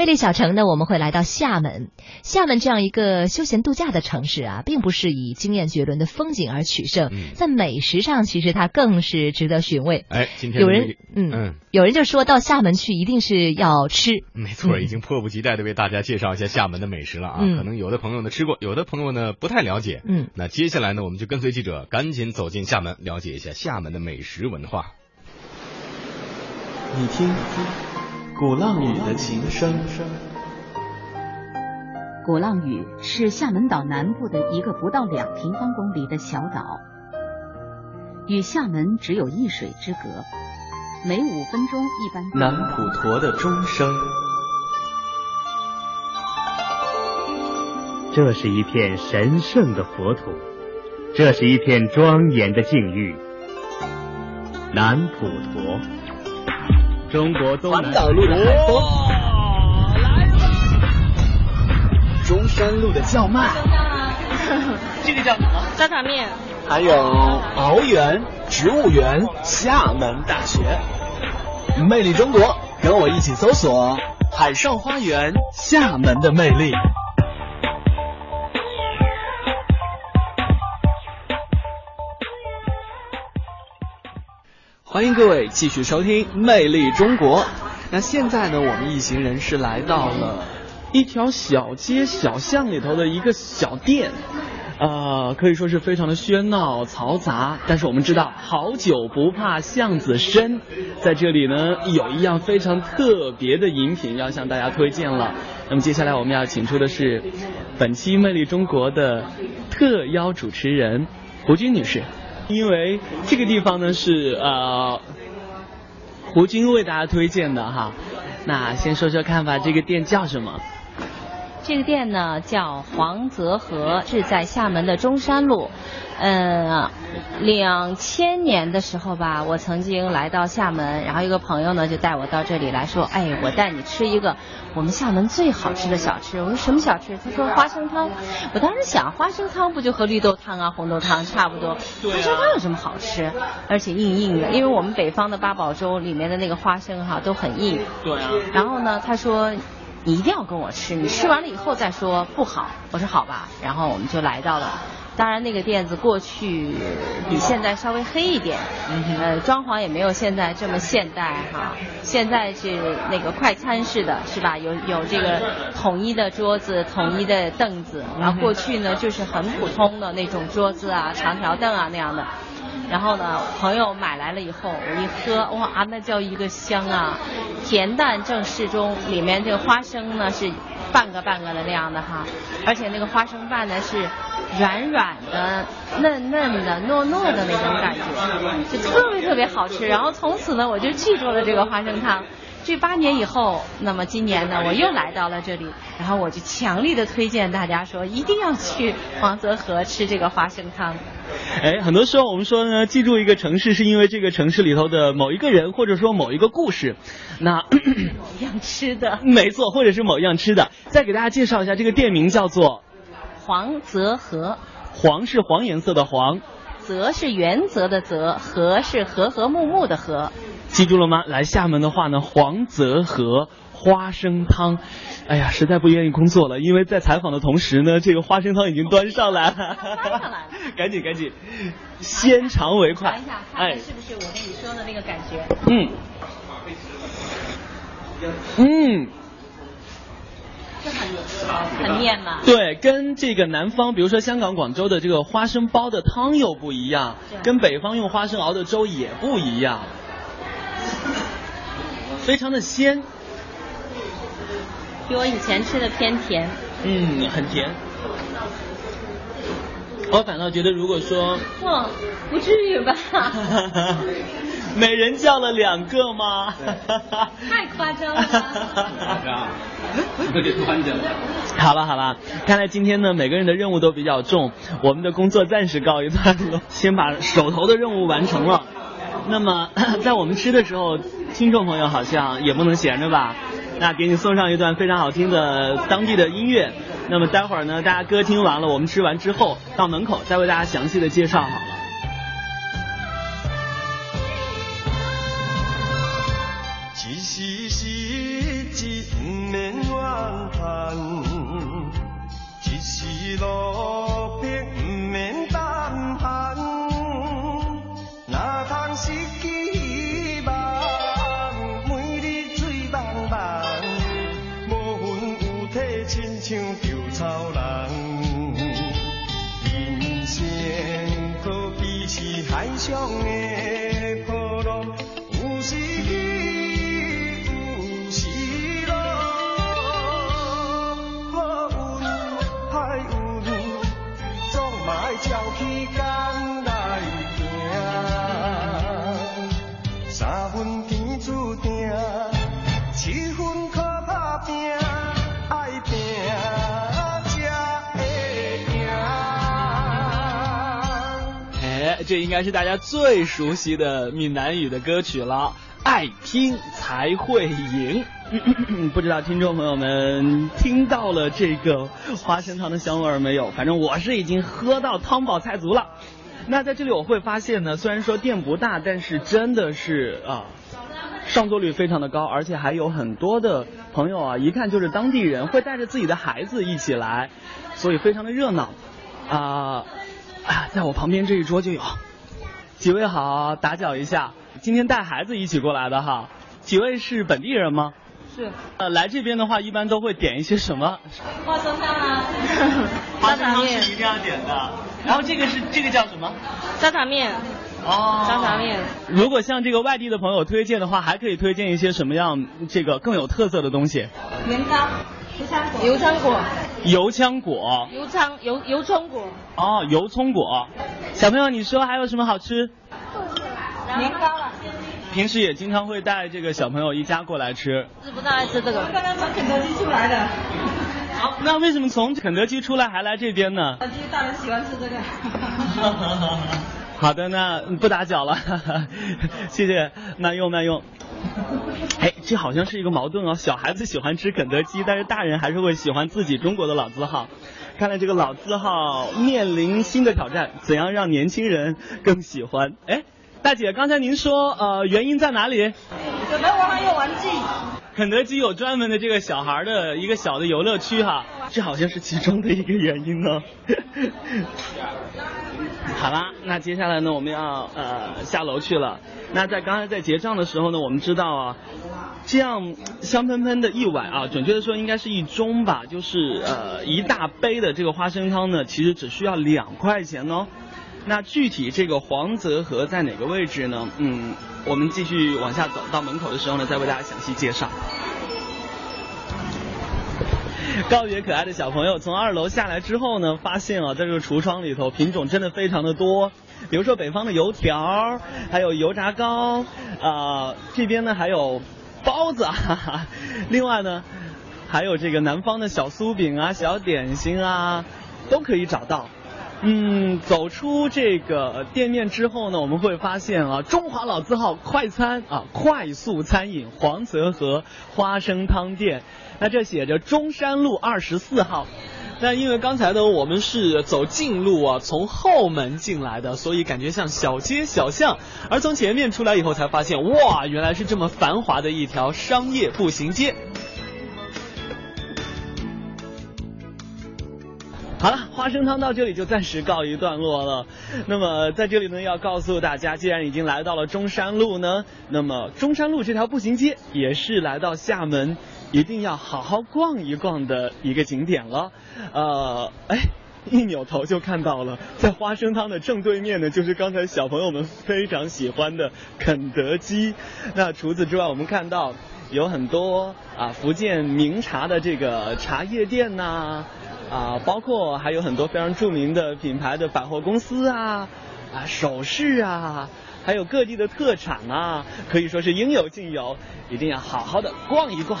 魅力小城呢，我们会来到厦门。厦门这样一个休闲度假的城市啊，并不是以惊艳绝伦的风景而取胜，在美食上其实它更是值得寻味。哎，今天有人嗯嗯，有人就说到厦门去一定是要吃，没错，已经迫不及待的为大家介绍一下厦门的美食了啊。可能有的朋友呢吃过，有的朋友呢不太了解。嗯，那接下来呢，我们就跟随记者赶紧走进厦门，了解一下厦门的美食文化。你听。鼓浪屿的琴声。鼓浪屿是厦门岛南部的一个不到两平方公里的小岛，与厦门只有一水之隔，每五分钟一班。南普陀的钟声。这是一片神圣的佛土，这是一片庄严的境遇。南普陀。中国东南环岛路的海风，来中山路的叫卖，这个叫什么？沙茶面。还有鳌园植物园，厦门大学，魅力中国，跟我一起搜索海上花园，厦门的魅力。欢迎各位继续收听《魅力中国》。那现在呢，我们一行人是来到了一条小街小巷里头的一个小店，呃，可以说是非常的喧闹嘈杂。但是我们知道，好酒不怕巷子深，在这里呢，有一样非常特别的饮品要向大家推荐了。那么接下来我们要请出的是本期《魅力中国》的特邀主持人胡军女士。因为这个地方呢是呃胡军为大家推荐的哈，那先说说看吧，这个店叫什么？这个店呢叫黄泽和，是在厦门的中山路。嗯，两千年的时候吧，我曾经来到厦门，然后一个朋友呢就带我到这里来说，哎，我带你吃一个我们厦门最好吃的小吃。我说什么小吃？他说花生汤。我当时想，花生汤不就和绿豆汤啊、红豆汤差不多？花生汤有什么好吃？而且硬硬的，因为我们北方的八宝粥里面的那个花生哈都很硬。对啊。然后呢，他说你一定要跟我吃，你吃完了以后再说不好。我说好吧。然后我们就来到了。当然，那个店子过去比现在稍微黑一点，呃，装潢也没有现在这么现代哈。现在是那个快餐式的，是吧？有有这个统一的桌子、统一的凳子。然后过去呢，就是很普通的那种桌子啊、长条凳啊那样的。然后呢，朋友买来了以后，我一喝，哇，那叫一个香啊！甜淡正适中，里面这个花生呢是半个半个的那样的哈，而且那个花生瓣呢是。软软的、嫩嫩的、糯糯的那种感觉，就特别特别好吃。然后从此呢，我就记住了这个花生汤。这八年以后，那么今年呢，我又来到了这里，然后我就强力的推荐大家说，一定要去黄泽河吃这个花生汤。哎，很多时候我们说呢，记住一个城市是因为这个城市里头的某一个人，或者说某一个故事。那某样吃的，没错，或者是某样吃的。再给大家介绍一下，这个店名叫做。黄泽河，黄是黄颜色的黄，泽是原则的泽，和是和和睦睦的和。记住了吗？来厦门的话呢，黄泽和花生汤。哎呀，实在不愿意工作了，因为在采访的同时呢，这个花生汤已经端上来了。端上来了，赶紧赶紧，先尝为快。尝一下，看看是不是我跟你说的那个感觉？嗯。嗯。很很面嘛？对，跟这个南方，比如说香港、广州的这个花生煲的汤又不一样，跟北方用花生熬的粥也不一样，非常的鲜，比我以前吃的偏甜。嗯，很甜。我反倒觉得，如果说，哇，不至于吧？每人叫了两个吗？太夸张了！有点端着。好了好了，看来今天呢，每个人的任务都比较重，我们的工作暂时告一段落，先把手头的任务完成了。那么在我们吃的时候，听众朋友好像也不能闲着吧？那给你送上一段非常好听的当地的音乐。那么待会儿呢，大家歌听完了，我们吃完之后到门口再为大家详细的介绍好了。其实是一不免。草想你。这应该是大家最熟悉的闽南语的歌曲了，爱拼才会赢。不知道听众朋友们听到了这个花生汤的香味儿没有？反正我是已经喝到汤饱菜足了。那在这里我会发现呢，虽然说店不大，但是真的是啊，上座率非常的高，而且还有很多的朋友啊，一看就是当地人，会带着自己的孩子一起来，所以非常的热闹。啊，在我旁边这一桌就有几位好，打搅一下，今天带孩子一起过来的哈，几位是本地人吗？是。呃，来这边的话，一般都会点一些什么？花生汤啊，花生汤是一定要点的。然后这个是这个叫什么？沙茶面。哦。沙茶面。如果向这个外地的朋友推荐的话，还可以推荐一些什么样这个更有特色的东西？年糕。油枪果。油枪果。油枪果。油枪油油葱果。哦，油葱果。小朋友，你说还有什么好吃？年糕了。平时也经常会带这个小朋友一家过来吃。是不大爱吃这个。刚刚从肯德基出来的。好，那为什么从肯德基出来还来这边呢？因为大人喜欢吃这个。好的，那不打搅了，谢谢，慢用慢用。哎，这好像是一个矛盾哦，小孩子喜欢吃肯德基，但是大人还是会喜欢自己中国的老字号。看来这个老字号面临新的挑战，怎样让年轻人更喜欢？哎，大姐，刚才您说呃原因在哪里？可能我还有玩具。肯德基有专门的这个小孩的一个小的游乐区哈，这好像是其中的一个原因呢。好啦，那接下来呢，我们要呃下楼去了。那在刚才在结账的时候呢，我们知道啊，这样香喷喷的一碗啊，准确的说应该是一盅吧，就是呃一大杯的这个花生汤呢，其实只需要两块钱哦。那具体这个黄泽河在哪个位置呢？嗯，我们继续往下走到门口的时候呢，再为大家详细介绍。告别可爱的小朋友，从二楼下来之后呢，发现啊，在这个橱窗里头品种真的非常的多，比如说北方的油条，还有油炸糕，啊，这边呢还有包子，哈哈，另外呢还有这个南方的小酥饼啊、小点心啊，都可以找到。嗯，走出这个店面之后呢，我们会发现啊，中华老字号快餐啊，快速餐饮黄泽河花生汤店，那这写着中山路二十四号。那因为刚才呢，我们是走近路啊，从后门进来的，所以感觉像小街小巷。而从前面出来以后，才发现哇，原来是这么繁华的一条商业步行街。花生汤到这里就暂时告一段落了。那么在这里呢，要告诉大家，既然已经来到了中山路呢，那么中山路这条步行街也是来到厦门一定要好好逛一逛的一个景点了。呃，哎，一扭头就看到了，在花生汤的正对面呢，就是刚才小朋友们非常喜欢的肯德基。那除此之外，我们看到有很多啊福建名茶的这个茶叶店呐。啊，包括还有很多非常著名的品牌的百货公司啊，啊，首饰啊，还有各地的特产啊，可以说是应有尽有，一定要好好的逛一逛。